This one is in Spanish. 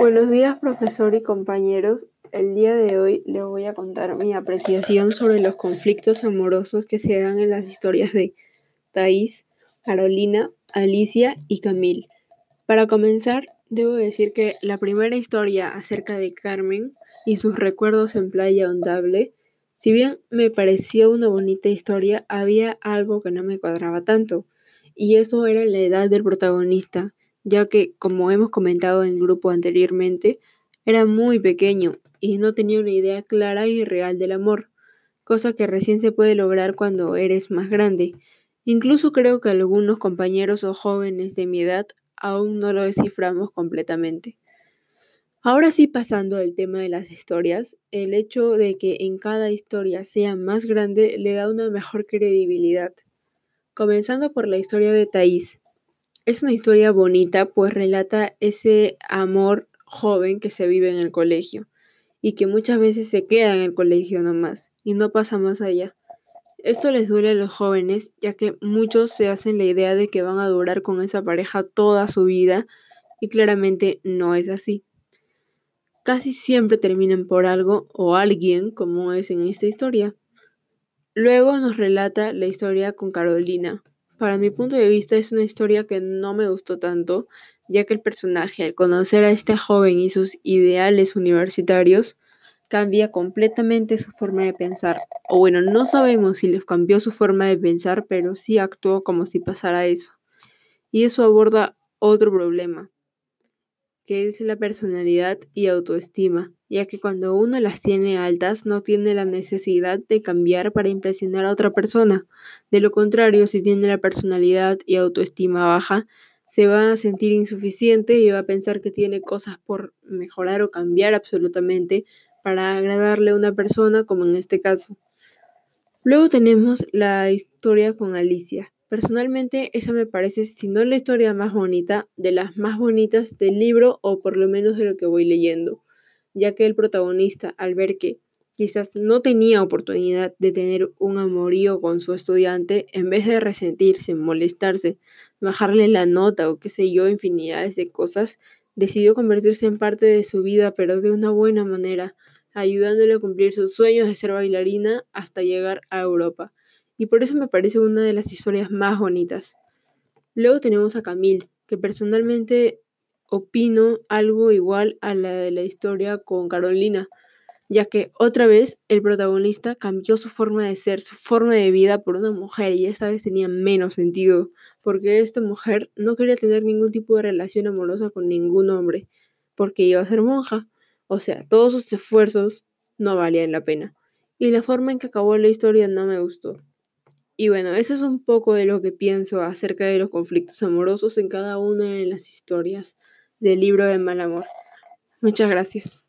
Buenos días, profesor y compañeros. El día de hoy les voy a contar mi apreciación sobre los conflictos amorosos que se dan en las historias de Thais, Carolina, Alicia y Camille. Para comenzar, debo decir que la primera historia acerca de Carmen y sus recuerdos en Playa Ondable, si bien me pareció una bonita historia, había algo que no me cuadraba tanto, y eso era la edad del protagonista ya que, como hemos comentado en el grupo anteriormente, era muy pequeño y no tenía una idea clara y real del amor, cosa que recién se puede lograr cuando eres más grande. Incluso creo que algunos compañeros o jóvenes de mi edad aún no lo desciframos completamente. Ahora sí, pasando al tema de las historias, el hecho de que en cada historia sea más grande le da una mejor credibilidad. Comenzando por la historia de Thais, es una historia bonita, pues relata ese amor joven que se vive en el colegio y que muchas veces se queda en el colegio nomás y no pasa más allá. Esto les duele a los jóvenes, ya que muchos se hacen la idea de que van a durar con esa pareja toda su vida y claramente no es así. Casi siempre terminan por algo o alguien, como es en esta historia. Luego nos relata la historia con Carolina, para mi punto de vista es una historia que no me gustó tanto, ya que el personaje, al conocer a este joven y sus ideales universitarios, cambia completamente su forma de pensar. O bueno, no sabemos si les cambió su forma de pensar, pero sí actuó como si pasara eso. Y eso aborda otro problema, que es la personalidad y autoestima, ya que cuando uno las tiene altas no tiene la necesidad de cambiar para impresionar a otra persona. De lo contrario, si tiene la personalidad y autoestima baja, se va a sentir insuficiente y va a pensar que tiene cosas por mejorar o cambiar absolutamente para agradarle a una persona, como en este caso. Luego tenemos la historia con Alicia. Personalmente, esa me parece, si no la historia más bonita, de las más bonitas del libro o por lo menos de lo que voy leyendo, ya que el protagonista, al ver que quizás no tenía oportunidad de tener un amorío con su estudiante, en vez de resentirse, molestarse, bajarle la nota o qué sé yo, infinidades de cosas, decidió convertirse en parte de su vida, pero de una buena manera, ayudándole a cumplir sus sueños de ser bailarina hasta llegar a Europa y por eso me parece una de las historias más bonitas. Luego tenemos a Camille, que personalmente opino algo igual a la de la historia con Carolina, ya que otra vez el protagonista cambió su forma de ser, su forma de vida por una mujer y esta vez tenía menos sentido, porque esta mujer no quería tener ningún tipo de relación amorosa con ningún hombre, porque iba a ser monja, o sea, todos sus esfuerzos no valían la pena. Y la forma en que acabó la historia no me gustó. Y bueno, eso es un poco de lo que pienso acerca de los conflictos amorosos en cada una de las historias del libro de Mal Amor. Muchas gracias.